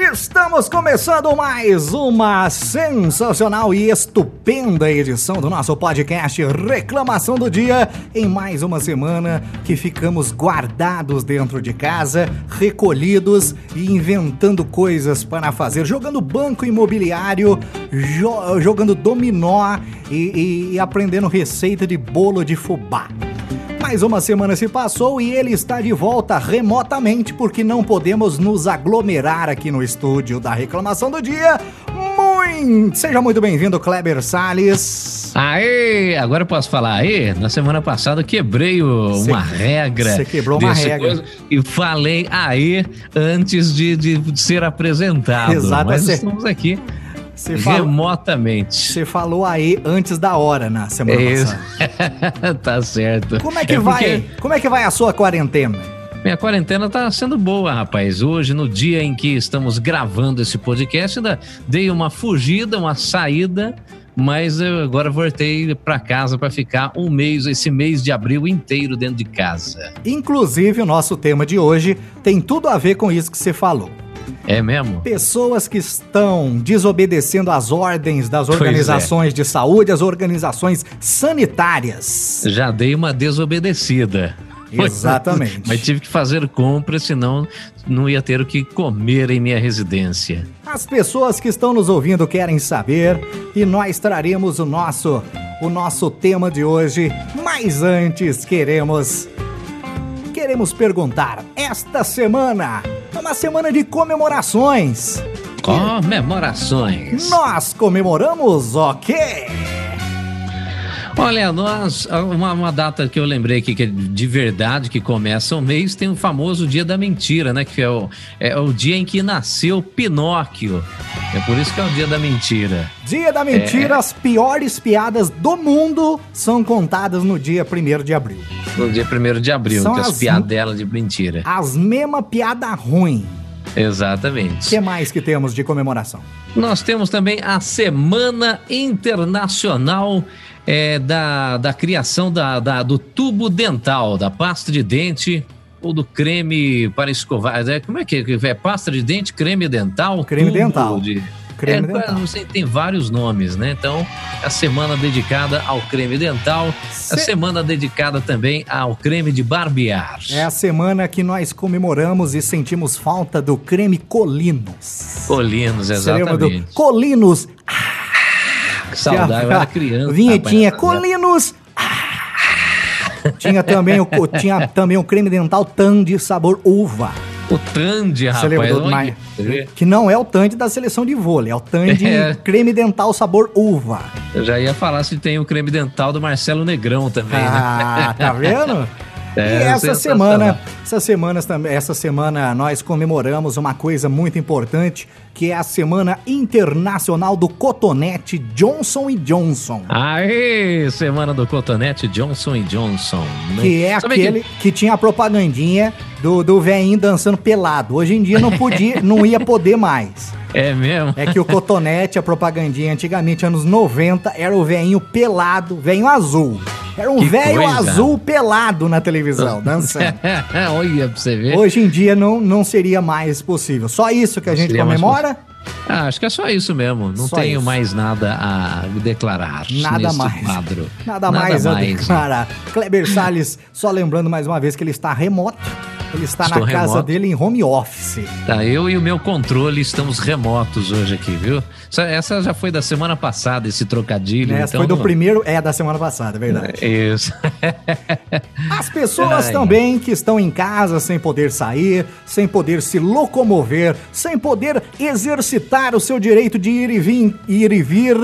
Estamos começando mais uma sensacional e estupenda edição do nosso podcast Reclamação do Dia, em mais uma semana que ficamos guardados dentro de casa, recolhidos e inventando coisas para fazer, jogando banco imobiliário, jo jogando dominó e, e, e aprendendo receita de bolo de fubá. Mais uma semana se passou e ele está de volta remotamente porque não podemos nos aglomerar aqui no estúdio da reclamação do dia. Muito! Seja muito bem-vindo, Kleber Salles. Aê! Agora eu posso falar aí? Na semana passada eu quebrei o, cê, uma regra. Você quebrou uma regra. E falei aí antes de, de ser apresentado. Exato. Mas estamos aqui Cê remotamente. Você falou aí antes da hora na semana é passada. tá certo. Como é que é vai? Porque... Como é que vai a sua quarentena? Minha quarentena tá sendo boa, rapaz. Hoje, no dia em que estamos gravando esse podcast, ainda dei uma fugida, uma saída, mas eu agora voltei para casa para ficar um mês, esse mês de abril inteiro dentro de casa. Inclusive, o nosso tema de hoje tem tudo a ver com isso que você falou. É mesmo? Pessoas que estão desobedecendo às ordens das organizações é. de saúde, as organizações sanitárias. Já dei uma desobedecida. Exatamente. Mas tive que fazer compra, senão não ia ter o que comer em minha residência. As pessoas que estão nos ouvindo querem saber e nós traremos o nosso o nosso tema de hoje. Mas antes queremos queremos perguntar: esta semana é uma semana de comemorações. Comemorações. Nós comemoramos o quê? Olha, nós, uma, uma, data que eu lembrei aqui, que é de verdade, que começa o mês, tem o famoso Dia da Mentira, né? Que é o, é o dia em que nasceu Pinóquio. É por isso que é o Dia da Mentira. Dia da Mentira, é... as piores piadas do mundo são contadas no dia 1 de abril. No dia 1 de abril, são que as, as piadelas de mentira. As mesma piada ruim. Exatamente. O que mais que temos de comemoração? Nós temos também a Semana Internacional é, da, da criação da, da, do tubo dental, da pasta de dente ou do creme para escovar. É, como é que é? é? Pasta de dente, creme dental? Creme dental. De, creme é, dental. Não sei, tem vários nomes, né? Então, a semana dedicada ao creme dental, Se... a semana dedicada também ao creme de barbear. É a semana que nós comemoramos e sentimos falta do creme Colinos. Colinos, exatamente. Do Colinos. Ah, saudade, eu era criança. Vinhetinha, Colinos. tinha também o tinha também o creme dental Tandy sabor uva. O Tandy, rapaz. Você lembra do, mais, que não é o Tandy da seleção de vôlei, é o Tandy é. creme dental sabor uva. Eu já ia falar se tem o creme dental do Marcelo Negrão também, né? ah, né? tá vendo? É, e essa semana, essa semana, essa semana nós comemoramos uma coisa muito importante, que é a Semana Internacional do Cotonete Johnson Johnson. Aê, Semana do Cotonete Johnson Johnson. Né? Que é Sabe aquele que... que... tinha a propagandinha do, do velhinho dançando pelado. Hoje em dia não podia, não ia poder mais. É mesmo? É que o cotonete, a propagandinha antigamente, anos 90, era o velhinho pelado, velhinho azul. Era um velho azul pelado na televisão, dançando. Olha pra você ver. Hoje em dia não, não seria mais possível. Só isso que a gente comemora? Ah, acho que é só isso mesmo. Não só tenho isso. mais nada a declarar. Nada mais. Quadro. Nada, nada mais, mais a declarar. Kleber Salles, só lembrando mais uma vez que ele está remoto ele está Estou na remoto. casa dele em home office. Tá, eu e o meu controle estamos remotos hoje aqui, viu? Essa já foi da semana passada, esse trocadilho. Essa então... foi do primeiro, é da semana passada, é verdade. Isso. As pessoas Ai, também que estão em casa sem poder sair, sem poder se locomover, sem poder exercitar o seu direito de ir e vir, ir e vir.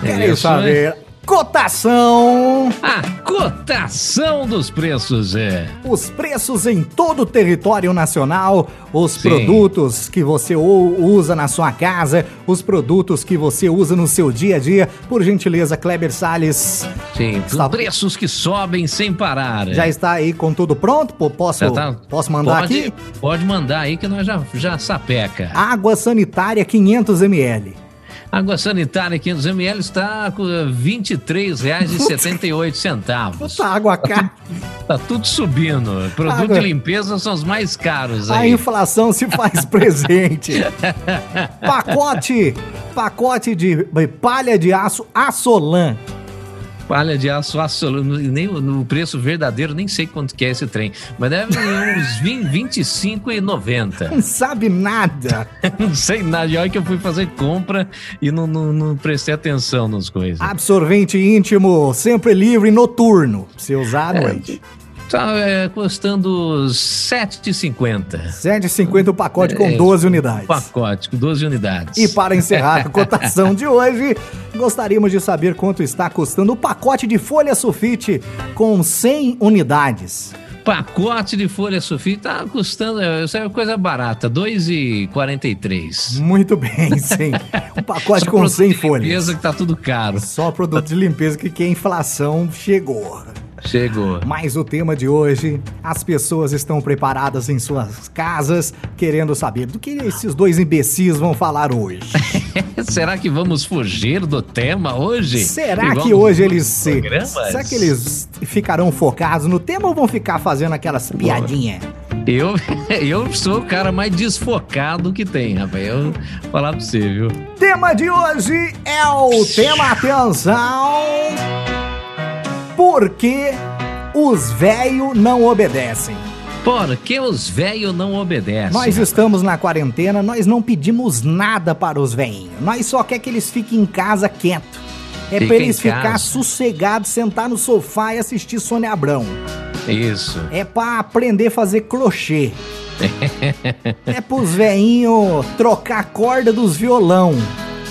Querem saber cotação. A cotação dos preços, é. Os preços em todo o território nacional, os Sim. produtos que você usa na sua casa, os produtos que você usa no seu dia a dia. Por gentileza, Kleber Salles. Sim, está... preços que sobem sem parar. É. Já está aí com tudo pronto? Posso, tá... posso mandar pode, aqui? Pode mandar aí que nós já, já sapeca. Água sanitária 500 ml. Água sanitária 500ml está com R$ 23,78. Puta água cara. Tá tudo subindo. Produto Água. de limpeza são os mais caros A aí. inflação se faz presente. pacote, pacote de palha de aço Assolan. Palha de aço absoluto, nem no preço verdadeiro, nem sei quanto que é esse trem, mas deve uns 20, 25,90. Não sabe nada. Não sei nada, e olha que eu fui fazer compra e não, não, não prestei atenção nas coisas. Absorvente íntimo, sempre livre, noturno. Você usar à noite. Tá é, custando R$ 7,50. 7,50 o pacote com É, 12 unidades. Pacote com 12 unidades. E para encerrar a cotação de hoje, gostaríamos de saber quanto está custando o pacote de folha sulfite com 100 unidades. Pacote de folha sulfite tá custando, é, isso é coisa barata, R$ 2,43. Muito bem, sim. Um pacote com produto 100 de folhas. limpeza que tá tudo caro. Só produto de limpeza que, que a inflação chegou. Chegou. Mas o tema de hoje, as pessoas estão preparadas em suas casas, querendo saber do que esses dois imbecis vão falar hoje. Será que vamos fugir do tema hoje? Será Igual que hoje eles se. Será que eles ficarão focados no tema ou vão ficar fazendo aquelas piadinhas? Eu, eu sou o cara mais desfocado que tem, rapaz. Eu vou falar pra você, viu? Tema de hoje é o tema atenção. Por que os velhos não obedecem? Por que os velhos não obedecem? Nós estamos na quarentena, nós não pedimos nada para os velhinhos. Nós só quer que eles fiquem em casa quieto. É Fica pra eles ficar sossegados, sentar no sofá e assistir Sônia Abrão. Isso. É pra aprender a fazer crochê. é pros velhinhos trocar a corda dos violão.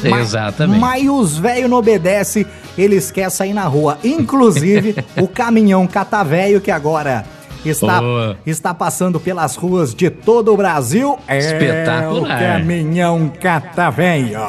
Exatamente. Mas os velhos não obedecem, eles querem sair na rua. Inclusive, o caminhão catavéio que agora está, Boa. está passando pelas ruas de todo o Brasil. É o Espetacular. caminhão catavéio.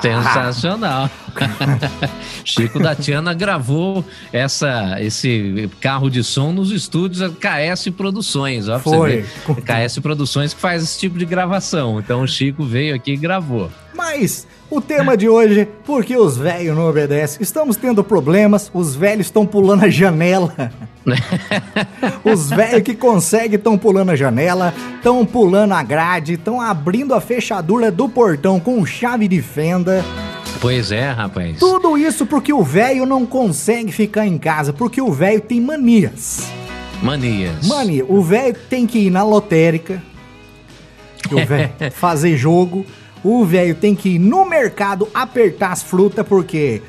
Sensacional. Chico da Tiana gravou essa, esse carro de som nos estúdios KS Produções. Ó, Foi. KS Produções que faz esse tipo de gravação. Então o Chico veio aqui e gravou. Mas o tema de hoje, por que os velhos não obedecem? Estamos tendo problemas, os velhos estão pulando a janela. os velhos que conseguem estão pulando a janela, estão pulando a grade, estão abrindo a fechadura do portão com chave de fenda. Pois é, rapaz. Tudo isso porque o velho não consegue ficar em casa, porque o velho tem manias. Manias. Mani, o velho tem que ir na lotérica, o velho fazer jogo. O velho tem que ir no mercado apertar as frutas, porque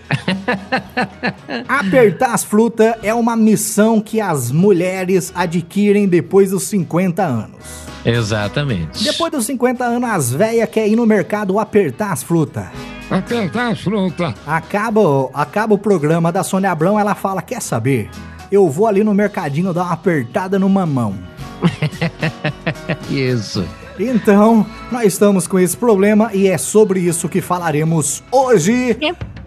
apertar as frutas é uma missão que as mulheres adquirem depois dos 50 anos. Exatamente. Depois dos 50 anos, as velhas querem ir no mercado apertar as frutas. Apertar as frutas. Acaba, acaba o programa da Sônia Abrão, ela fala: Quer saber? Eu vou ali no mercadinho dar uma apertada no mamão. Isso. Então, nós estamos com esse problema e é sobre isso que falaremos hoje.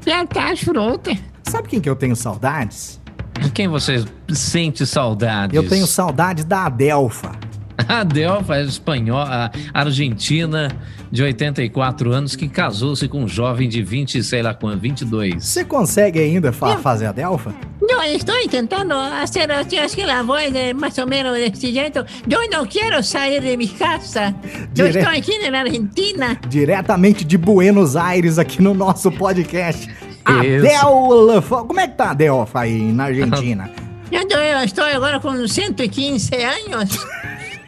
Apertar as frutas. Sabe quem que eu tenho saudades? De quem você sente saudades? Eu tenho saudades da Adelfa. A Delfa é espanhola, argentina, de 84 anos, que casou-se com um jovem de 20, sei lá quanto, 22. Você consegue ainda fa- fazer a Delfa? Yo estoy intentando hacer así, así la voz de más o menos de este jeito. Yo no quiero salir de mi casa. Yo Dire- estoy aquí en la Argentina. Diretamente de Buenos Aires aqui no nosso podcast. Adelfa. Como é que tá a Adelfa aí na Argentina? Yo, yo estoy ahora con 115 años.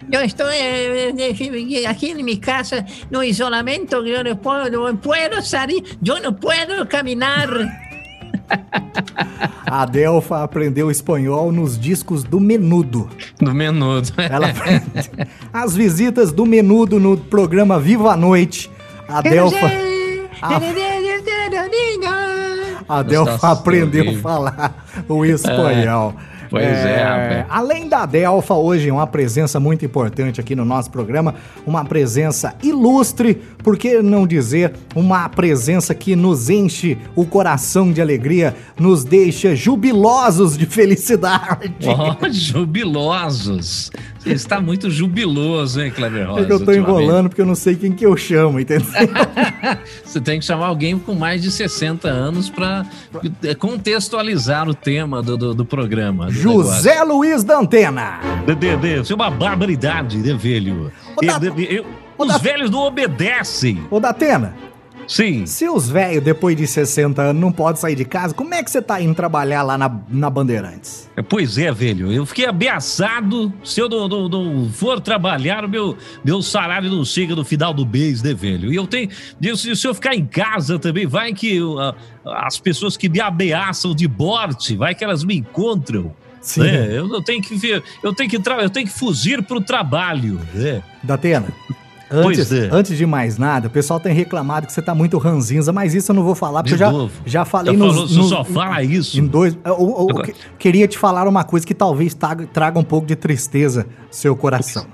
Yo estoy eh, eh, aquí en mi casa, no isolamento, yo no puedo, no puedo salir, yo no puedo caminar. A Adelfa aprendeu espanhol nos discos do Menudo. No menudo. Ela As visitas do Menudo no programa Viva a Noite. A Adelfa, a Adelfa Nossa, aprendeu a falar o espanhol. Pois é, rapaz. Além da Adelfa, hoje uma presença muito importante aqui no nosso programa, uma presença ilustre, por que não dizer uma presença que nos enche o coração de alegria, nos deixa jubilosos de felicidade. Ó, jubilosos. Você está muito jubiloso, hein, Cleber Rosa? É que eu ultimamente. enrolando porque eu não sei quem que eu chamo, entendeu? Você tem que chamar alguém com mais de 60 anos para contextualizar o tema do, do, do programa. do José Luiz Dantena. Dedê, isso é uma barbaridade, né, velho? Da- Eu- os Da- velhos não obedecem. Ô, Datena, Sim. se os velhos depois de 60 anos não podem sair de casa, como é que você tá indo trabalhar lá na, na Bandeirantes? Pois é, velho. Eu fiquei ameaçado. Se eu não, não- não for trabalhar, o meu, meu salário não chega no final do mês, né, velho? E eu tenho. Se, se eu ficar em casa também, vai que uh, as pessoas que me ameaçam de morte, vai que elas me encontram. Sim. né? Eu, eu tenho que ver, eu tenho que eu tenho que fugir pro trabalho. Né? Datena, antes, é. antes de mais nada, o pessoal tem reclamado que você tá muito ranzinza, mas isso eu não vou falar, porque De eu já, novo. já falei Já nos, falou, nos- só fala isso. Em dois. Eu, eu- eu queria te falar uma coisa que talvez traga, um pouco de tristeza no seu coração.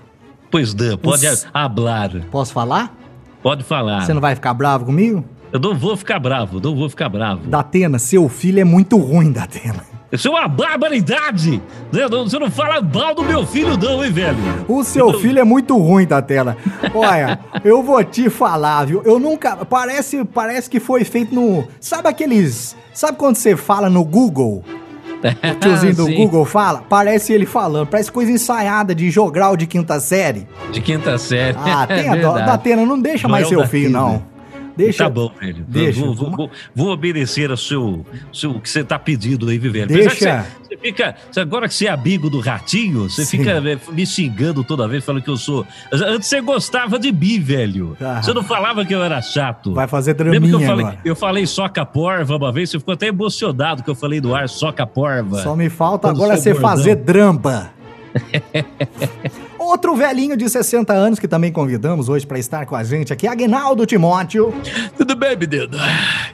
Pois não, pode Os- hablar. Posso falar? Pode falar. Você não vai ficar bravo comigo? Eu não vou ficar bravo, não vou ficar bravo. Datena, seu filho é muito ruim, Datena. Isso é uma barbaridade! Né? Você não fala mal do meu filho, não, hein, velho? O seu filho é muito ruim, Datena. Olha, eu vou te falar, viu? Eu nunca. Parece, parece que foi feito no. Sabe aqueles. Sabe quando você fala no Google? O tiozinho do Google fala? Parece ele falando. Parece coisa ensaiada de jogral de quinta série. De quinta série. Ah, tem é a dó. Datena, não deixa mais Joel seu filho, não. Deixa. Tá bom, velho. Deixa. Vou, vou, vou, vou obedecer ao seu, seu, que você tá pedindo aí, velho. Deixa. Você, você fica. Agora que você é amigo do ratinho, você Sim. fica é, me xingando toda vez, falando que eu sou. Antes você gostava de mim, velho. Ah. Você não falava que eu era chato. Vai fazer Lembra que draminha eu falei, agora. eu falei soca porva uma vez, você ficou até emocionado que eu falei do ar soca porva. Só me falta Quando agora você bordão. fazer drampa. Outro velhinho de 60 anos que também convidamos hoje pra estar com a gente aqui, Agnaldo Timóteo. Tudo bem, menino?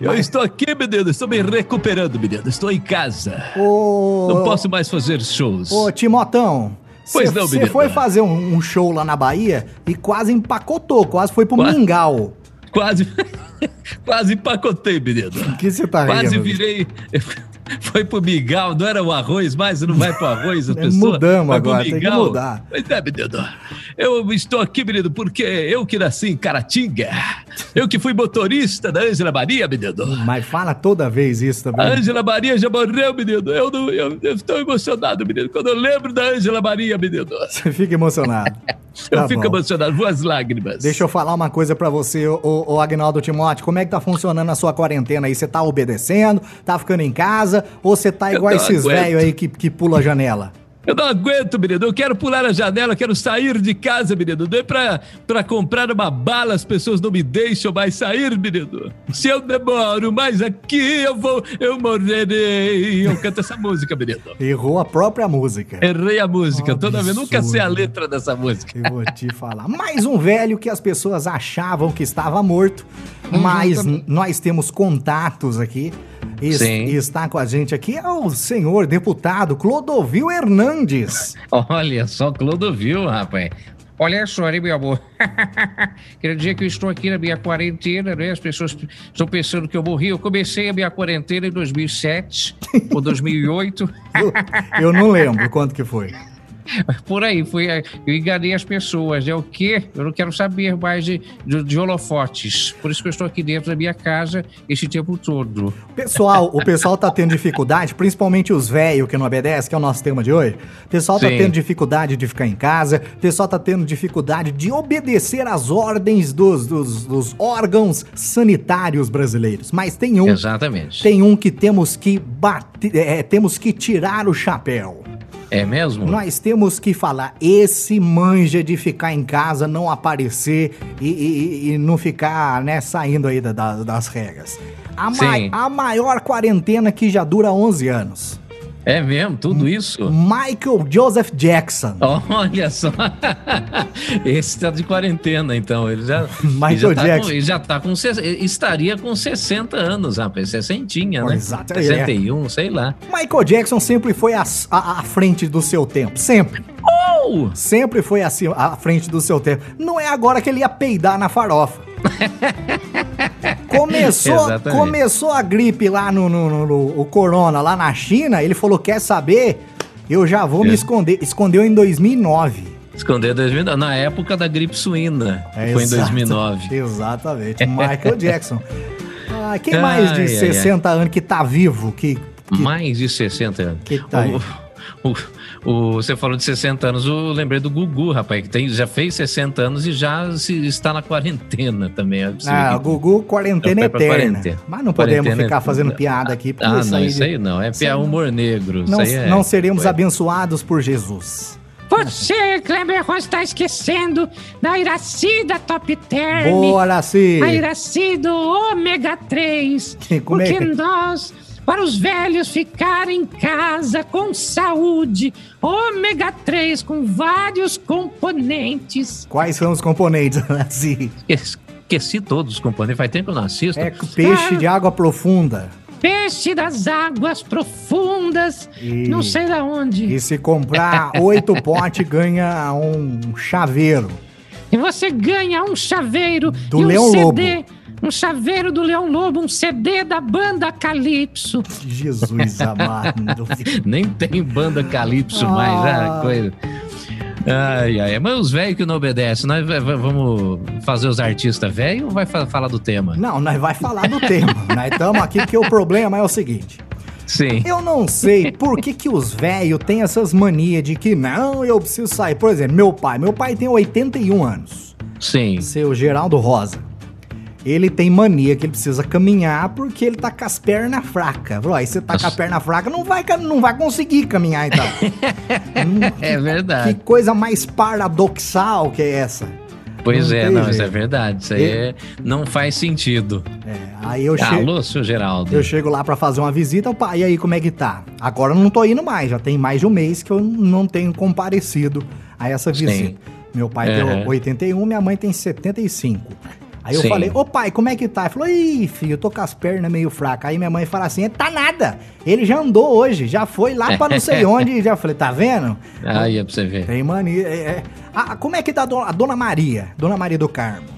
Eu estou aqui, menino. Estou me recuperando, menino. Estou em casa. Ô, Não posso mais fazer shows. Ô, Timotão. Pois cê- não, Você foi fazer um, um show lá na Bahia e quase empacotou, quase foi pro Quase. mingau. Quase. Quase empacotei, menino. O que você tá Quase rindo? virei. Foi pro mingau, não era o arroz mais, não vai pro arroz, as É, pessoas. mudamos agora, tem que mudar. Pois é, menino. Eu estou aqui, menino, porque eu que nasci em Caratinga. Eu que fui motorista da Ângela Maria, menino. Mas fala toda vez isso A também. Ângela Maria já morreu, menino. Eu, não, eu, eu estou emocionado, menino. Quando eu lembro da Ângela Maria, menino. Você fica emocionado. Eu Tá fico bom. emocionado, voas lágrimas. Deixa eu falar uma coisa pra você, ô Agnaldo Timóteo. Como é que tá funcionando a sua quarentena aí? Você tá obedecendo? Tá ficando em casa? Ou você tá igual esses velhos aí que, que pula a janela? Eu não aguento, menino. Eu quero pular a janela, eu quero sair de casa, menino. Dê pra, pra comprar uma bala, as pessoas não me deixam mais sair, menino. Se eu demoro mais aqui, eu vou, eu morrerei. Eu canto essa música, menino. Errou a própria música. Errei a música, toda vez. Nunca sei a letra dessa música. Eu vou te falar. Mais um velho que as pessoas achavam que estava morto, mas nós temos contatos aqui. E, Sim. e está com a gente aqui é o senhor deputado Clodovil Hernandes. Olha só, Clodovil, rapaz. Olha só, né, meu amor? Quer dizer que eu estou aqui na minha quarentena, né? As pessoas estão pensando que eu morri. Eu comecei a minha quarentena em 2007 ou 2008. Eu, eu não lembro quanto que foi. Por aí, foi, eh, eu enganei as pessoas. É o quê? Eu não quero saber mais de, de, de holofotes. Por isso que eu estou aqui dentro da minha casa esse tempo todo. Pessoal, o pessoal tá tendo dificuldade, principalmente os velhos que não obedecem, que é o nosso tema de hoje. O pessoal tá Sim. tendo dificuldade de ficar em casa, o pessoal tá tendo dificuldade de obedecer às ordens dos, dos, dos órgãos sanitários brasileiros. Mas tem um, Exatamente. tem um que temos que bater, é, temos que tirar o chapéu. É mesmo? Nós temos que falar, esse manja de ficar em casa, não aparecer e, e- e não ficar, né, saindo aí da- da- das regras. A, ma- a maior quarentena que já dura 11 anos. É mesmo? Tudo isso? Michael Joseph Jackson. Olha só. Esse tá de quarentena, então. Ele já, Michael ele já tá Jackson. Com, ele já tá com. Estaria com 60 anos, rapaz. 60, né? Exato, é. 61, sei lá. Michael Jackson sempre foi à, à- à frente do seu tempo. Sempre. Oh! Sempre foi assim, à frente do seu tempo. Não é agora que ele ia peidar na farofa. Começou, Exatamente. começou a gripe lá no, no- no- no- o corona lá na China, ele falou, quer saber? Eu já vou me É. esconder. Escondeu em 2009. Esconder 2009. Na época da gripe suína. É, foi em exato, 2009. Exatamente. Michael Jackson. Ah, quem mais de Ai, ai, 60 anos que tá vivo? Que, que, Mais de 60 anos. que tá? O, o- o- você falou de 60 anos, eu lembrei do Gugu, rapaz, que tem, já fez 60 anos e já se- está na quarentena também. É Ah, que- Gugu, quarentena pra eterna. quarentena. Mas não podemos Quarentena ficar é- fazendo piada aqui, porque Ah, isso não, aí, isso aí não. É isso aí piar não- humor negro. não, isso aí é- não seremos Foi. abençoados por Jesus. Você, Kleber Ross, está esquecendo da Iracida Top Term. Boa, Araci! A Iracida ômega 3. Que- como é porque que- nós, para os velhos ficarem em casa com saúde, ômega 3 com vários componentes. Quais são os componentes, Araci? Esqueci todos os componentes. Faz tempo que eu não assisto. É peixe de água profunda. Peixe das águas profundas, E- não sei da onde. E se comprar oito potes, ganha um chaveiro. E você ganha um chaveiro Do e um Leão CD. Um chaveiro do Leão Lobo, um CD da banda Calypso. Jesus amado. Nem tem banda Calypso Ah. mais, ah, coisa. Ai, ai, mas os velhos que não obedecem, nós va- va- vamos fazer os artistas velhos ou vai fa- falar do tema? Não, nós vai falar do tema. Nós estamos aqui porque o problema é o seguinte. Sim. Eu não sei por que, que os velhos têm essas manias de que não, eu preciso sair. Por exemplo, meu pai. Meu pai tem 81 anos. Sim. Seu Geraldo Rosa. Ele tem mania que ele precisa caminhar porque ele tá com as pernas fracas. Falou, Aí você tá com a perna fraca, não vai, não vai conseguir caminhar então. Hum, É que verdade. coisa mais paradoxal que é essa. Pois não é, não, isso é verdade. Isso aí é- não faz sentido. É, aí eu chego. Alô, seu Geraldo. Eu chego lá pra fazer uma visita, o pai, e aí, como é que tá? Agora eu não tô indo mais, já tem mais de um mês que eu não tenho comparecido a essa Sim. visita. Meu pai Uhum. tem 81, minha mãe tem 75. Aí eu Sim. falei, ô pai, como é que tá? Ele falou, ih, filho, eu tô com as pernas meio fracas. Aí minha mãe fala assim, tá nada, ele já andou hoje, já foi lá pra não sei onde, já falei, tá vendo? Aí é pra você ver. Tem mania. é, é. Ah, como é que tá a dona, a dona Maria, Dona Maria do Carmo?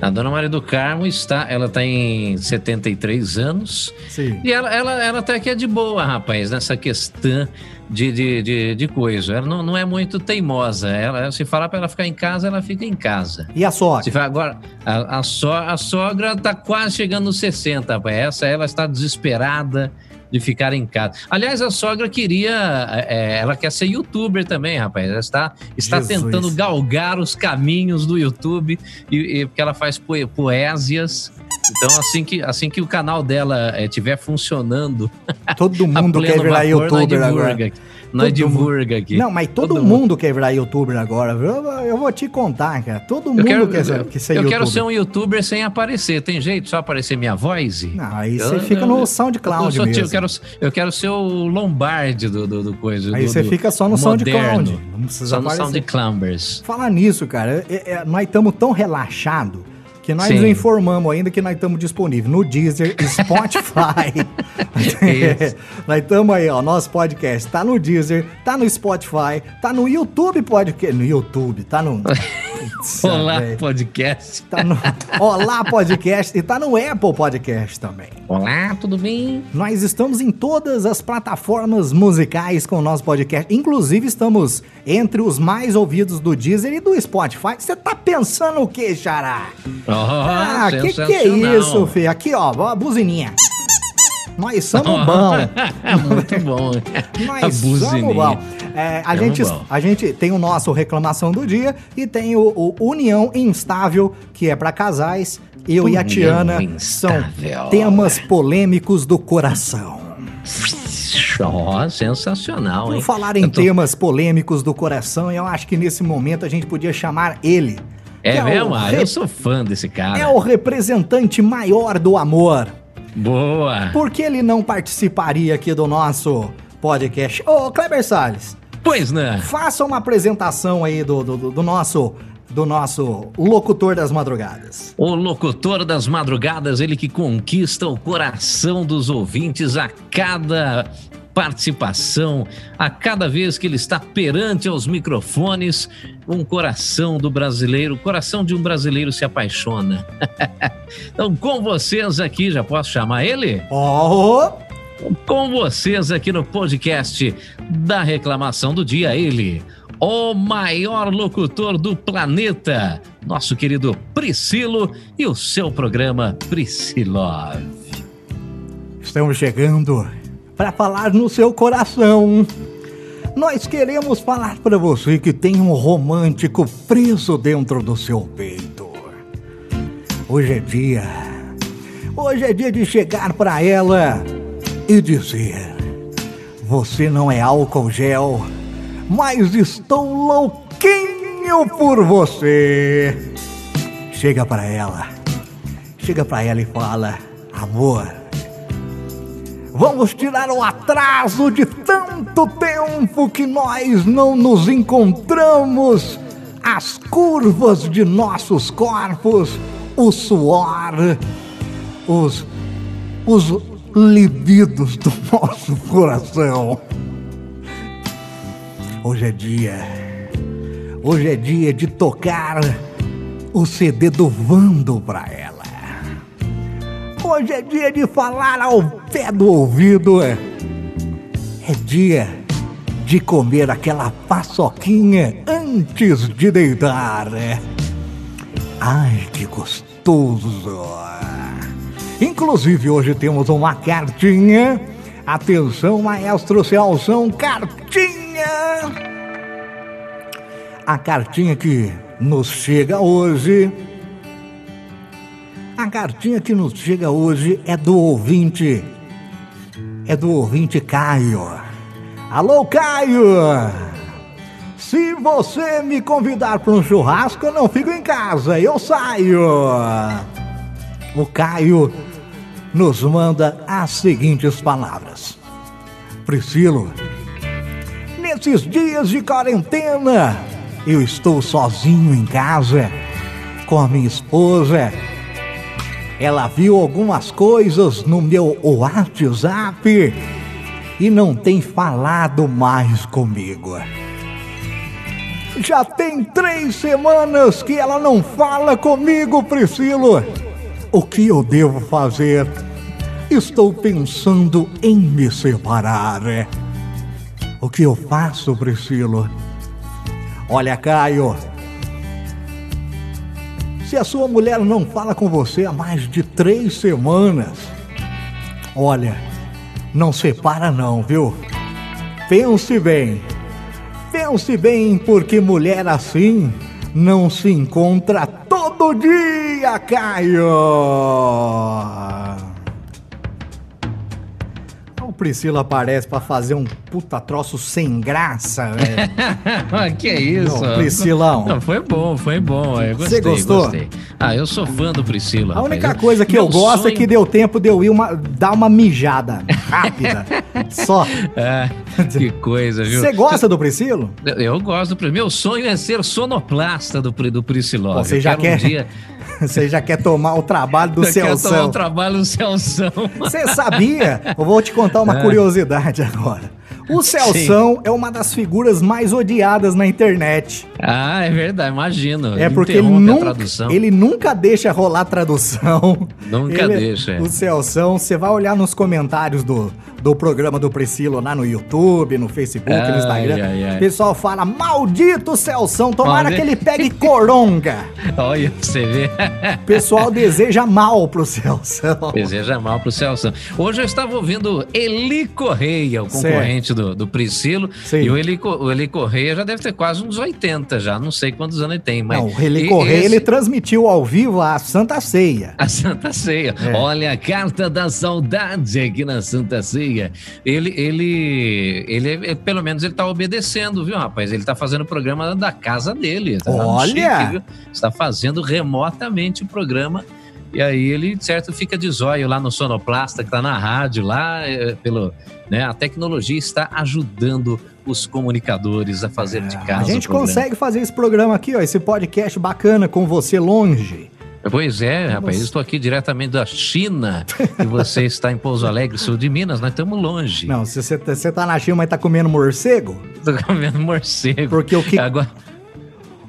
A dona Maria do Carmo está, ela tem 73 anos. Sim. E ela, ela, ela até que é de boa, rapaz, nessa questão de, de, de, de coisa. Ela não, não é muito teimosa. Ela, se falar pra ela ficar em casa, ela fica em casa. E a sogra? Agora, a, a, so, a sogra tá quase chegando nos 60, rapaz. Essa ela está desesperada de ficar em casa. Aliás, a sogra queria, é, ela quer ser youtuber também, rapaz. Ela está, está Jesus. tentando galgar os caminhos do YouTube, e, e- porque ela faz poe- poésias. Então, assim que, assim que o canal dela estiver funcionando, Todo mundo quer virar youtuber agora. Nós Todo divulga aqui. Não, mas todo, Todo mundo, quer virar youtuber agora. Eu, eu vou te contar, cara. Todo mundo Eu quero, quer, ser, eu, quer ser eu youtuber. quero ser um youtuber sem aparecer. Tem jeito só aparecer minha voz? Não, aí Eu- você fica no eu- SoundCloud eu, mesmo. eu quero, eu quero ser o Lombardi do, do, do coisa. Aí do- você fica só no moderno. SoundCloud. Não precisa Só no aparecer. SoundClumbers. Falar nisso, cara, é- é- nós estamos tão relaxados que nós Sim. informamos ainda que nós estamos disponíveis no Deezer, Spotify. Nós estamos aí, ó. Nosso podcast tá no Deezer, tá no Spotify, tá no YouTube Podcast. No YouTube, tá no. Olá, velho. podcast. Tá no Olá Podcast e tá no Apple Podcast também. Olá, tudo bem? Nós estamos em todas as plataformas musicais com o nosso podcast. Inclusive, estamos entre os mais ouvidos do Deezer e do Spotify. Você tá pensando o que, Xará? Oh, Ah, que que é isso, filho? Aqui, ó, ó, a buzininha. Nós somos bom. Muito bom. Nós a somos bom. É, a, Tamo gente, bom. a gente tem o nosso reclamação do dia e tem o, o União Instável, que é pra casais. Eu e a União Tiana são Instável. temas polêmicos do coração. Ó, sensacional, Por hein? falar em tô- temas polêmicos do coração, eu acho que nesse momento a gente podia chamar ele. É o mesmo? Ah, re- eu sou fã desse cara. É o representante maior do amor. Boa. Por que ele não participaria aqui do nosso podcast? Ô, Kleber Salles, Pois não. faça uma apresentação aí do, do, do- do nosso do nosso locutor das madrugadas. O locutor das madrugadas, ele que conquista o coração dos ouvintes a cada participação, a cada vez que ele está perante aos microfones, um coração do brasileiro, o coração de um brasileiro se apaixona. então, com vocês aqui, já posso chamar ele? Ó, Com vocês aqui no podcast da reclamação do dia, ele, o maior locutor do planeta, nosso querido Priscilo e o seu programa Priscilov. Estamos chegando para falar no seu coração. Nós queremos falar para você que tem um romântico preso dentro do seu peito. Hoje é dia. Hoje é dia de chegar para ela e dizer: Você não é álcool gel, mas estou louquinho por você. Chega para ela. Chega para ela e fala: Amor, Vamos tirar o atraso de tanto tempo que nós não nos encontramos, as curvas de nossos corpos, o suor, os, os libidos do nosso coração. Hoje é dia, hoje é dia de tocar o CD do Vando pra ela. Hoje é dia de falar ao pé do ouvido. É dia de comer aquela paçoquinha antes de deitar. É. Ai, que gostoso! Inclusive, hoje temos uma cartinha. Atenção, maestro Celção, cartinha! A cartinha que nos chega hoje a cartinha que nos chega hoje é do ouvinte. É do ouvinte Caio. Alô, Caio! Se você me convidar para um churrasco, eu não fico em casa, eu saio. O Caio nos manda as seguintes palavras: Priscilo, nesses dias de quarentena, eu estou sozinho em casa com a minha esposa ela viu algumas coisas no meu WhatsApp e não tem falado mais comigo. Já tem três semanas que ela não fala comigo, Priscilo. O que eu devo fazer? Estou pensando em me separar. O que eu faço, Priscilo? Olha, Caio. Se a sua mulher não fala com você há mais de três semanas, olha, não separa não, viu? Pense bem. Pense bem, porque mulher assim não se encontra todo dia, Caio. Priscila aparece pra fazer um puta troço sem graça, velho. que é isso? Não, Priscilão. Não, foi bom, foi bom. Você gostou? Gostei. Ah, eu sou fã do Priscila. A única rapaz. coisa que eu, eu gosto sonho... é que deu tempo de eu ir uma, dar uma mijada rápida. Só. É, que coisa, viu? Você gosta do Priscilo? Eu, eu gosto do Priscilo. Meu sonho é ser sonoplasta do, do Prisciló. Você já quer... Um dia... Você já quer tomar o trabalho do Celção. Quer tomar o trabalho do Celção. Você sabia? Eu vou te contar uma é. curiosidade agora. O Celção Sim. é uma das figuras mais odiadas na internet. Ah, é verdade, imagino. É porque ele nunca, ele nunca deixa rolar tradução. Nunca ele, deixa. É. O Celção, você vai olhar nos comentários do, do programa do Priscilo lá no YouTube, no Facebook, ai, no Instagram. O pessoal fala, maldito Celção, tomara que ele pegue coronga. Olha, você vê. O pessoal deseja mal pro Celção. Deseja mal pro Celção. Hoje eu estava ouvindo Eli Correia, o concorrente do, do Priscilo. Sim. E o Eli, o Eli Correia já deve ter quase uns 80 já, não sei quantos anos ele tem. Mas não, o Eli Correia esse... ele transmitiu ao vivo a Santa Ceia. A Santa Ceia. É. Olha a carta da saudade aqui na Santa Ceia. Ele, ele, ele, pelo menos ele tá obedecendo, viu, rapaz? Ele tá fazendo o programa da casa dele. Tá Olha! Chique, Está fazendo remotamente o programa e aí ele, certo, fica de zóio lá no Sonoplasta, que tá na rádio lá, é, pelo, né, a tecnologia está ajudando os comunicadores a fazer é, de casa. A gente consegue fazer esse programa aqui, ó, esse podcast bacana com você longe. Pois é, rapaz, eu estou aqui diretamente da China e você está em Pouso Alegre, sul de Minas, nós estamos longe. Não, se você, você tá na China, mas tá comendo morcego? Tô comendo morcego. Porque o que... Agora...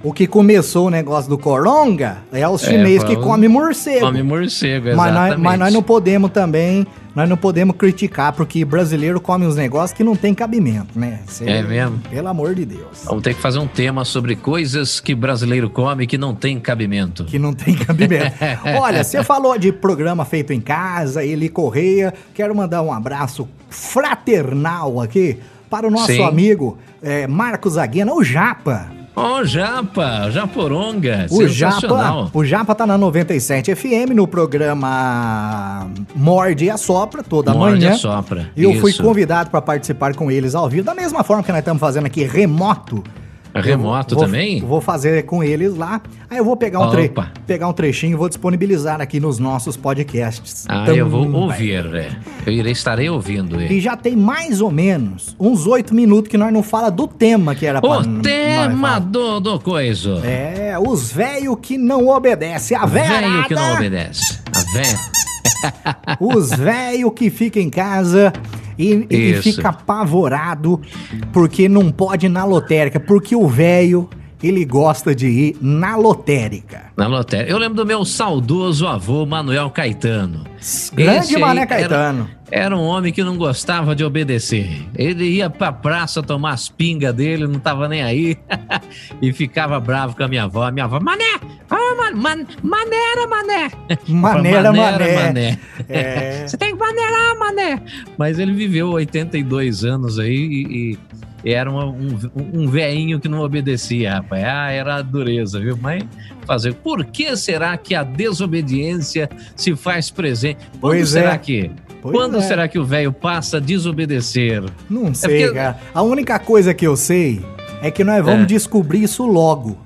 O que começou o negócio do coronga é os chineses é, que comem morcego. Come morcego, exatamente. Mas nós, mas nós não podemos também nós não podemos criticar, porque brasileiro come uns negócios que não tem cabimento, né? Cê- É mesmo? Pelo amor de Deus. Vamos ter que fazer um tema sobre coisas que brasileiro come que não tem cabimento. Que não tem cabimento. Olha, você falou de programa feito em casa, Eli Correia. Quero mandar um abraço fraternal aqui para o nosso Sim. amigo eh, Marcos Aguena, o Japa. Ô, Japa, Japoronga, O. Japa, o Japa tá na 97 FM no programa Morde e Assopra toda Morde e manhã. assopra, E eu fui isso. convidado para participar com eles ao vivo, da mesma forma que nós estamos fazendo aqui remoto. Remoto vou- também? Vou fazer com eles lá. Aí eu vou pegar um, tre pegar um trechinho e vou disponibilizar aqui nos nossos podcasts. Ah, eu vou ouvir, é. Eu irei, estarei ouvindo E já tem mais ou menos uns oito minutos que nós não fala do tema que era pra O tema do, do coiso. É, os velhos que não obedecem. A Velho velho que não obedece. A velha. Os velhos que ficam em casa e, e fica apavorado porque não pode ir na lotérica. Porque o velho, ele gosta de ir na lotérica. Na lotérica. Eu lembro do meu saudoso avô Manuel Caetano. Grande Mané era- Caetano. Era um homem que não gostava de obedecer. Ele ia pra praça tomar as pingas dele, não tava nem aí. e ficava bravo com a minha avó. A minha avó, mané! Ah, man, man, maneira, mané! Maneira, mané. mané. É. Você tem que maneirar, mané! Mas ele viveu 82 anos aí e, e era uma- um, um veinho que não obedecia, rapaz. Ah, era dureza, viu? Mas fazer. Por que será que a desobediência se faz presente? Quando Pois será é. que? Pois Quando é. será que o velho passa a desobedecer? Não sei, porque- cara. A única coisa que eu sei é que nós vamos É. descobrir isso logo.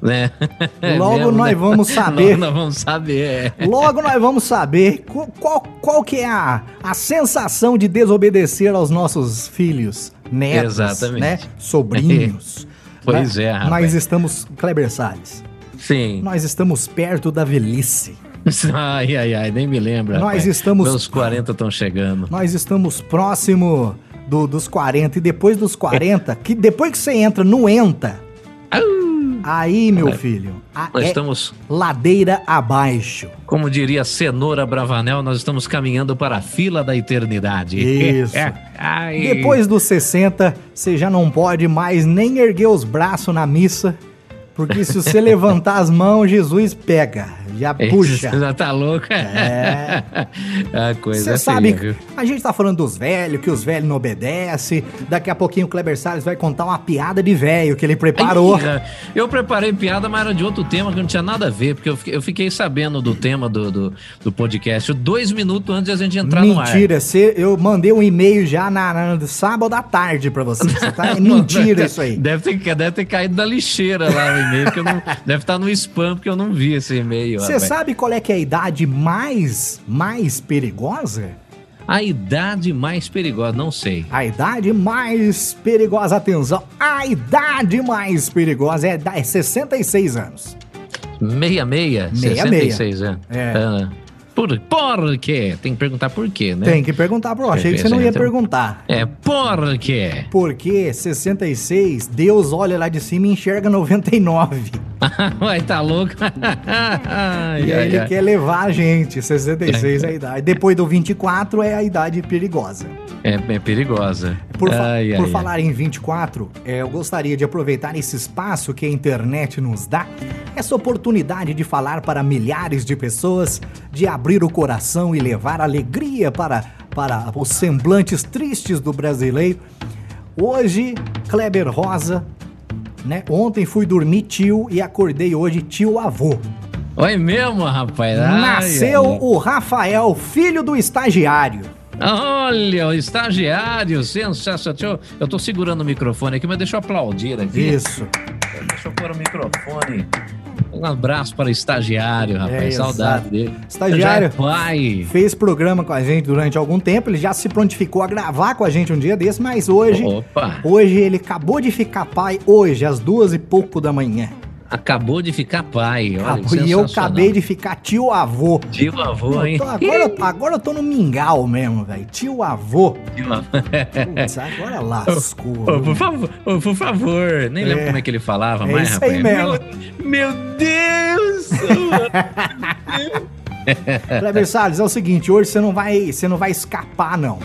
Né? É Logo mesmo, nós né? vamos saber. Logo nós vamos saber. é. Logo nós vamos saber qual, qual, qual que é a, a sensação de desobedecer aos nossos filhos, netos, Exatamente. né? Sobrinhos. Pois Nós- é, rapaz. Nós estamos, Kleber Salles, Sim. nós estamos perto da velhice. Ai, ai, ai, nem me lembra. Nós rapaz. estamos- Meus 40 estão chegando. Nós estamos próximo do- dos 40 e depois dos 40, que depois que você entra no ENTA, aí, meu filho, Nós é estamos, ladeira abaixo. como diria Cenoura Bravanel, nós estamos caminhando para a fila da eternidade. Isso. Ai. Depois dos 60, você já não pode mais nem erguer os braços na missa, porque se você levantar as mãos, Jesus pega, já puxa. Já tá louco? É. a coisa Você é sabe, feia, viu? a gente tá falando dos velhos, que os velhos não obedecem. Daqui a pouquinho o Kleber Salles vai contar uma piada de velho que ele preparou. Ih, Eu preparei piada, mas era de outro tema que não tinha nada a ver, porque eu fiquei, eu fiquei sabendo do tema do, do, do podcast dois minutos antes de a gente entrar no ar. Mentira, eu mandei um e-mail já na, na- no sábado à tarde pra você. Você tá- é mentira isso aí. Deve ter, deve ter caído da lixeira lá o e-mail, que eu não, deve estar no spam, porque eu não vi esse e-mail. Você sabe qual é que é a idade mais, mais perigosa? A idade mais perigosa, não sei. A idade mais perigosa, atenção, a idade mais perigosa é, é 66 anos. Meia, meia? Meia, 66 anos. É. Ah, por, por quê? Tem que perguntar por quê, né? Tem que perguntar, pro achei que você não ia perguntar. É, por quê? Porque 66, Deus olha lá de cima e enxerga 99. Vai, tá louco? Ai, E aí ai, ele ai. quer levar a gente. 66 é a idade. Depois do 24 é a idade perigosa. É, é perigosa. Por, fa- Ai, por falar em 24, é, eu gostaria de aproveitar esse espaço que a internet nos dá, essa oportunidade de falar para milhares de pessoas, de abrir o coração e levar alegria para, para os semblantes tristes do brasileiro. Hoje, Kleber Rosa, né? Ontem fui dormir tio e acordei hoje tio avô. Oi mesmo, rapaz. Nasceu ai. o Rafael, filho do estagiário. Olha, o estagiário, sensacional. Eu tô segurando o microfone aqui, mas deixa eu aplaudir aqui. Isso. Deixa eu pôr o microfone. Um abraço para o estagiário, rapaz. É, Saudade exato. dele. Estagiário. Já é pai. Fez programa com a gente durante algum tempo, ele já se prontificou a gravar com a gente um dia desse, mas hoje, Opa, hoje ele acabou de ficar pai, hoje, às duas e pouco da manhã. Acabou de ficar pai. Olha, Acabou- e eu acabei de ficar tio avô. Tio avô, Eu hein? tô- agora, agora eu tô no mingau mesmo, velho. Tio avô. Tio avô. Putz, agora lascou. Ô, por favor, ô, por favor. Nem lembro É. como é que ele falava É mais, isso aí rapaz. mesmo. Meu, meu Deus! Kleber Salles, é o seguinte, hoje você não vai, você não vai escapar, não.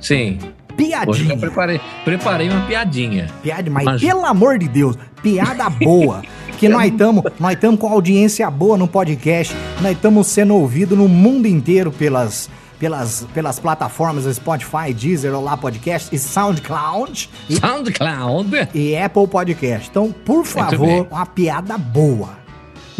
Sim. Hoje eu Piadinha. preparei, preparei uma piadinha. Piada, mas Mas- pelo amor de Deus, piada boa. Que nós estamos nós tamo com audiência boa no podcast, nós estamos sendo ouvidos no mundo inteiro pelas, pelas, pelas plataformas Spotify, Deezer, Olá Podcast e SoundCloud SoundCloud. e Apple Podcast. Então, por favor, uma piada boa.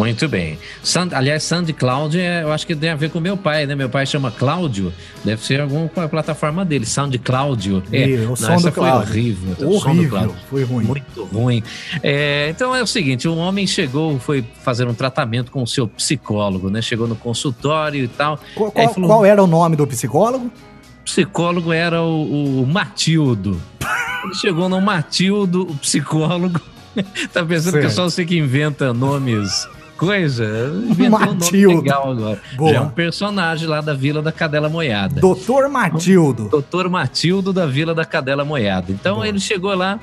Muito bem. Sound, aliás, SoundCloud, é, eu acho que tem a ver com meu pai, né? Meu pai chama Cláudio. Deve ser alguma plataforma dele. SoundCloud. É, Ih, o não, som essa do foi Cláudio. horrível. O som do Horrível, foi ruim. Muito ruim. É, então é o seguinte: um homem chegou, foi fazer um tratamento com o seu psicólogo, né? Chegou no consultório e tal. Qual, qual- falou, qual era o nome do psicólogo? Psicólogo era o, o Matildo. Ele chegou no Matildo, o psicólogo. tá pensando que é só você que inventa nomes. Coisa, inventou um nome Matildo. legal agora. Boa. Já é um personagem lá da Vila da Cadela Moiada. Doutor Matildo. Doutor Matildo da Vila da Cadela Moiada. Então Boa. ele chegou lá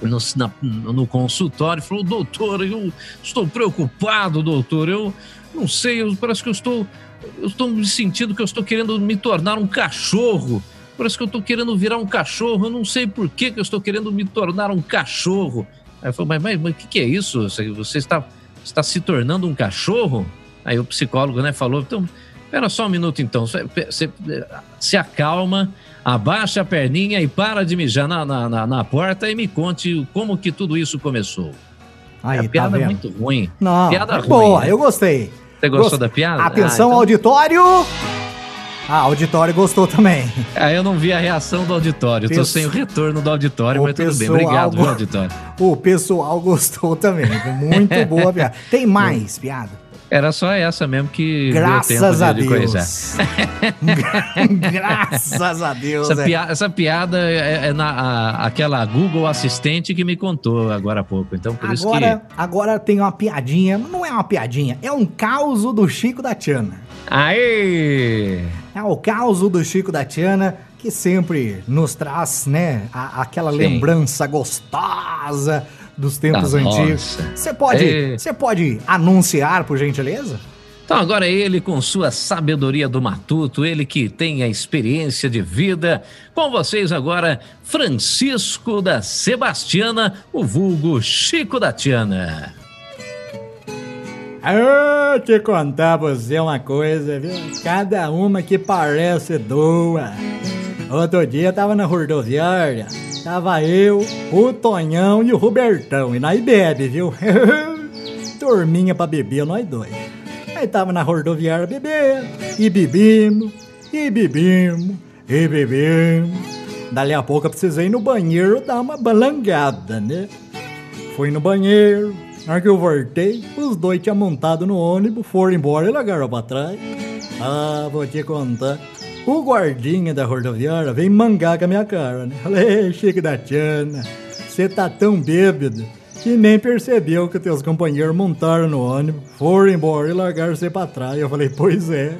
no, na- no consultório e falou: Doutor, eu estou preocupado, doutor. Eu não sei, eu- parece que eu estou. Eu estou me sentindo que eu estou querendo me tornar um cachorro. Parece que eu estou querendo virar um cachorro. Eu não sei por que, que eu estou querendo me tornar um cachorro. Aí eu falei, mas, mas, mas o que, que é isso? Você está, está se tornando um cachorro? Aí o psicólogo né, falou, então, espera só um minuto então. Você, você- se acalma, abaixa a perninha e para de mijar na, na, na- na porta e me conte como que tudo isso começou. Aí, a tá piada é vendo? muito ruim. Não, piada é ruim, boa, né? eu gostei. Você gostou Gost- da piada? Atenção, ah, então- auditório! Ah, auditório gostou também. Ah, eu não vi a reação do auditório. Pesso- sem o retorno do auditório, O mas tudo bem. Obrigado, go- viu, auditório. O pessoal gostou também. Muito boa piada. Tem mais piada? Era só essa mesmo que deu Graças tempo a de, de coisar. Graças a Deus. Essa, é. pia- essa piada é, é na, a- aquela Google Assistente que me contou agora há pouco. Então, por isso Agora, que. agora tem uma piadinha. Não é uma piadinha, é um caos do Chico da Tiana. Aê! É o caos do Chico da Tiana que sempre nos traz, né, a- aquela Sim. lembrança gostosa dos tempos Da antigos. roça. Você pode, É. você pode anunciar, por gentileza? Então agora ele com sua sabedoria do matuto, ele que tem a experiência de vida. Com vocês agora, Francisco da Sebastiana, o vulgo Chico da Tiana. Ah, te contar pra você uma coisa, viu? Cada uma que parece doa. Outro dia tava na rodoviária, tava eu, o Tonhão e o Robertão, e nós bebe, viu? Turminha pra beber, nós dois. Aí tava na rodoviária bebendo, e bebimos, e bebimos, e bebimos. Dali a pouco eu precisei ir no banheiro dar uma balangada, né? Fui no banheiro. Na hora que eu voltei, os dois tinham montado no ônibus, foram embora e largaram pra trás. Ah, vou te contar. O guardinha da rodoviária veio mangar com a minha cara, né? Falei, "Ei, Chico da Tiana, você tá tão bêbado que nem percebeu que teus companheiros montaram no ônibus, foram embora e largaram você pra trás. Eu falei, pois é.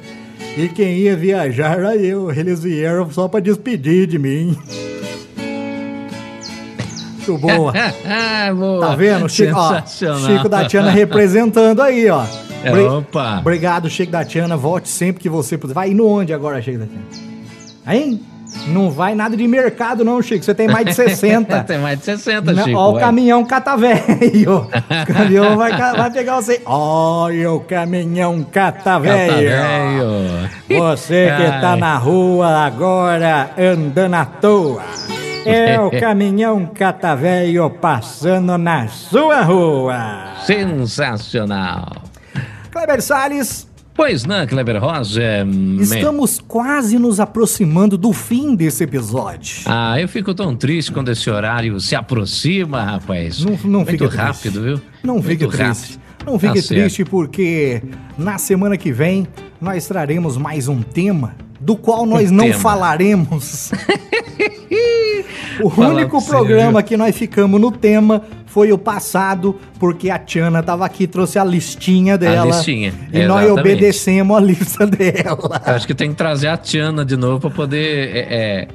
E quem ia viajar era eu. Eles vieram só pra despedir de mim. Muito boa. Boa. Tá vendo? Chico, ó. Chico da Tiana representando aí, ó. É, Bri- opa. Obrigado, Chico da Tiana. Volte sempre que você puder. Vai indo onde agora, Chico da Tiana? Hein? Não vai nada de mercado, não, Chico. Você tem mais de 60. Tem mais de 60, Não, Chico. ó, o caminhão catavelho. O caminhão vai, vai pegar você. Olha o caminhão catavelho. Catavelho. Você que tá na rua agora andando à toa. É o caminhão catavelho passando na sua rua. Sensacional. Kleber Salles, Pois não, Kleber Rosa. hum, estamos quase nos aproximando do fim desse episódio. Ah, eu fico tão triste quando esse horário se aproxima, rapaz. Não- não Muito fica triste. rápido, viu? Não fique Muito triste. rápido. Não fique Tá certo. triste porque na semana que vem nós traremos mais um tema do qual nós Um não tema. falaremos. o Falar único programa que nós ficamos no tema foi o passado, porque a Tiana tava aqui, trouxe a listinha dela. listinha, E nós exatamente. obedecemos a lista dela. Eu acho que tem que trazer a Tiana de novo pra poder é, é,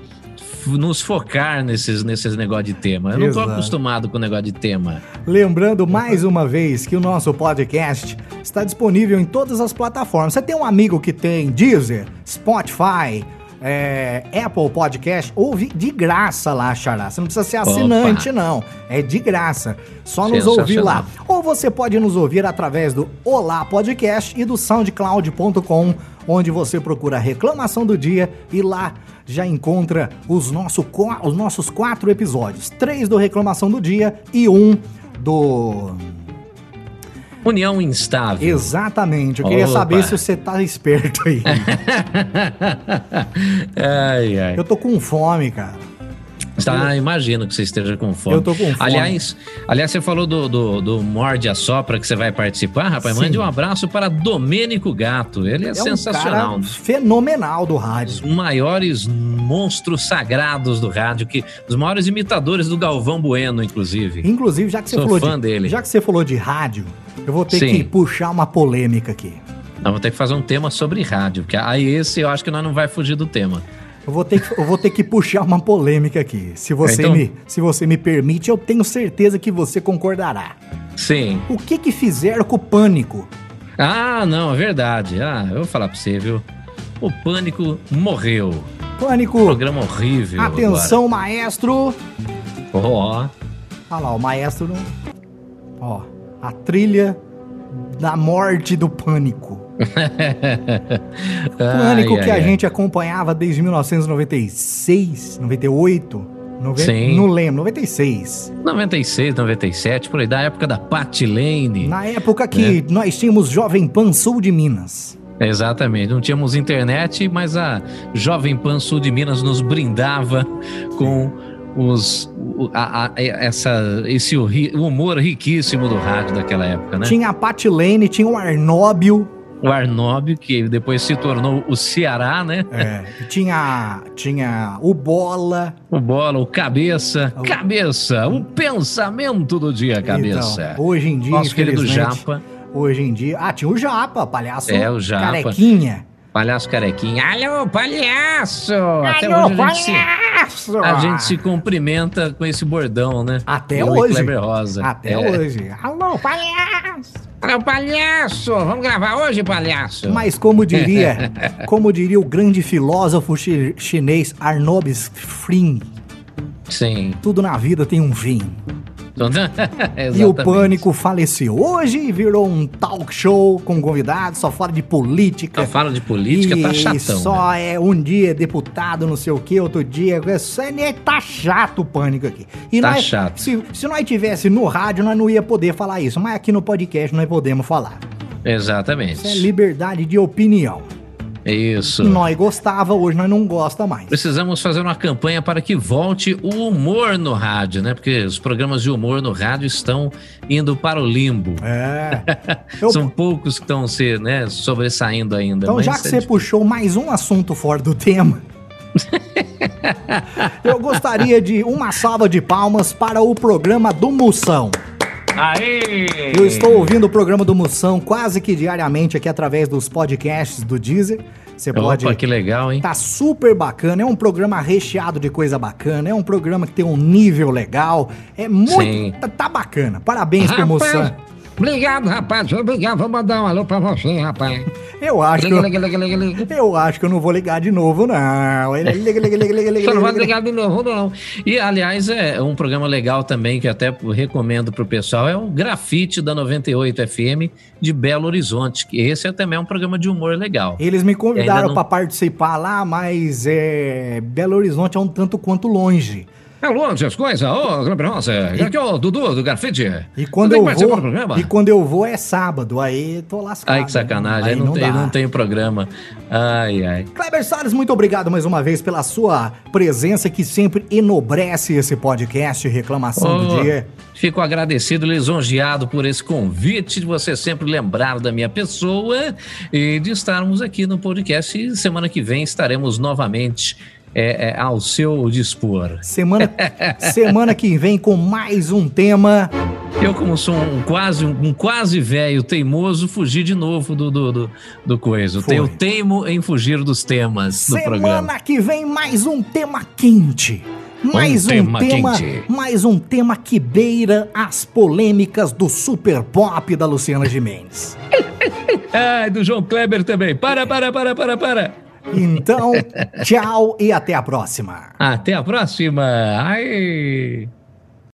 nos focar nesses, nesses negócios de tema. Eu não tô Exato. acostumado com o negócio de tema. Lembrando mais uma vez que o nosso podcast está disponível em todas as plataformas. Você tem um amigo que tem Deezer, Spotify, é, Apple Podcast, ouve de graça lá, Xará. Você não precisa ser assinante, não. É de graça. Só nos ouvir lá. Ou você pode nos ouvir através do Olá Podcast e do soundcloud.com, onde você procura a reclamação do dia e lá já encontra os, nosso, os nossos quatro episódios. Três do Reclamação do Dia e um do. União instável. Exatamente. Eu queria Opa. saber se você tá esperto aí. ai, ai. Eu tô com fome, cara. Tá, imagino que você esteja com fome. Eu tô com fome. Aliás, aliás você falou do, do, do Morde a Sopra que você vai participar, rapaz. Sim. Mande um abraço para Domênico Gato. Ele é, É sensacional. um fenomenal do rádio. maiores monstros sagrados do rádio, que os maiores imitadores do Galvão Bueno, inclusive. Inclusive, já que você Sou falou fã de, dele. já que você falou de rádio, eu vou ter Sim. que puxar uma polêmica aqui. Nós vamos ter que fazer um tema sobre rádio, porque aí esse eu acho que nós não vai fugir do tema. Eu vou ter que, eu vou ter que puxar uma polêmica aqui. Se você, Então- me, se você me permite, eu tenho certeza que você concordará. Sim. O que que fizeram com o pânico? Ah, não, é verdade. Ah, eu vou falar pra você, viu? O Pânico morreu. Pânico, Programa horrível. atenção, maestro. agora. Ó. Olha lá, o maestro. Ó, a trilha da morte do pânico. Pânico Ai, que ai, a ai. gente acompanhava desde 1996, 98, nove- Sim. não lembro, 96. 96, 97, por aí, da época da Pat Lane. Na época que nós tínhamos Jovem Pan Sul de Minas. Exatamente, não tínhamos internet, mas a Jovem Pan Sul de Minas nos brindava com os, a- a- essa, esse humor riquíssimo do rádio daquela época, né? Tinha a Patilene, tinha o Arnóbio, O Arnóbio, que depois se tornou o Ceará, né? é, tinha, tinha o Bola. O Bola, o Cabeça. O- Cabeça, o pensamento do dia, Cabeça. Então, hoje em dia, Nosso querido Japa, Hoje em dia. Ah, tinha o Japa, palhaço. É, o Japa. Carequinha. palhaço carequinha. Alô, palhaço! Até Alô, hoje a gente, se, palhaço! a gente se cumprimenta com esse bordão, né? Até Eu hoje. Kleber Rosa. Até É. hoje. Alô, palhaço! Alô, palhaço! Vamos gravar hoje, palhaço? Mas como diria, como diria o grande filósofo chi- chinês Arnob Fring, Sim. tudo na vida tem um fim. E o. Pânico faleceu hoje e virou um talk show com convidados, só fala de política. Só fala de política, e tá chatão. só né? é um dia deputado, não sei o que, outro dia. É, né, tá chato o pânico aqui. E Tá nós- chato. Se, se nós tivesse no rádio, nós não ia poder falar isso. Mas aqui no podcast nós podemos falar. Exatamente. Isso é liberdade de opinião. Isso. Nós gostava, hoje nós não gosta mais. Precisamos fazer uma campanha para que volte o humor no rádio, né? Porque os programas de humor no rádio estão indo para o limbo. É. Eu- São poucos que estão se, né, sobressaindo ainda. Então, já que é você de- puxou mais um assunto fora do tema, eu gostaria de uma salva de palmas para o programa do Moção. Aê! Eu estou ouvindo o programa do Moção quase que diariamente aqui através dos podcasts do Deezer. Você pode. Opa, que legal, hein? Tá super bacana, é um programa recheado de coisa bacana, é um programa que tem um nível legal, é muito. Tá, tá bacana. Parabéns pro Moção. Obrigado, rapaz. Obrigado. Vou mandar um alô pra você, rapaz. Eu acho que. Liga, Eu, liga, liga, liga, liga. eu acho que eu não vou ligar de novo, não. Liga, liga, liga, liga, liga, Você não vai liga. ligar de novo, não. E, aliás, é um programa legal também, que até recomendo pro pessoal, é o Grafite da 98 FM de Belo Horizonte. que Esse é também um programa de humor legal. Eles me convidaram não- pra participar lá, mas é, Belo Horizonte é um tanto quanto longe. É longe as coisas, ô, Kleber Rosa. Aqui é o Dudu do Grafite. E quando eu vou, do programa? e quando eu vou é sábado, aí tô lascado. Ai, que sacanagem. Aí Aí não, tem, dá. não tem programa. Ai, ai. Kleber Salles, muito obrigado mais uma vez pela sua presença que sempre enobrece esse podcast Reclamação do Oh, Dia. Fico agradecido, lisonjeado por esse convite, de você sempre lembrar da minha pessoa e de estarmos aqui no podcast. E semana que vem estaremos novamente é, é, ao seu dispor. Semana, semana que vem com mais um tema Eu, como sou um quase, um quase velho teimoso, fugi de novo do, do, do, do coisa. Foi. Eu teimo em fugir dos temas do programa. Semana que vem mais um tema quente. Mais um, tema tema, quente. mais um tema que beira as polêmicas do super pop da Luciana Gimenez. Ai, do João Kleber também. Para, para, para, para, para. Então, tchau e até a próxima. Até a próxima. Ai.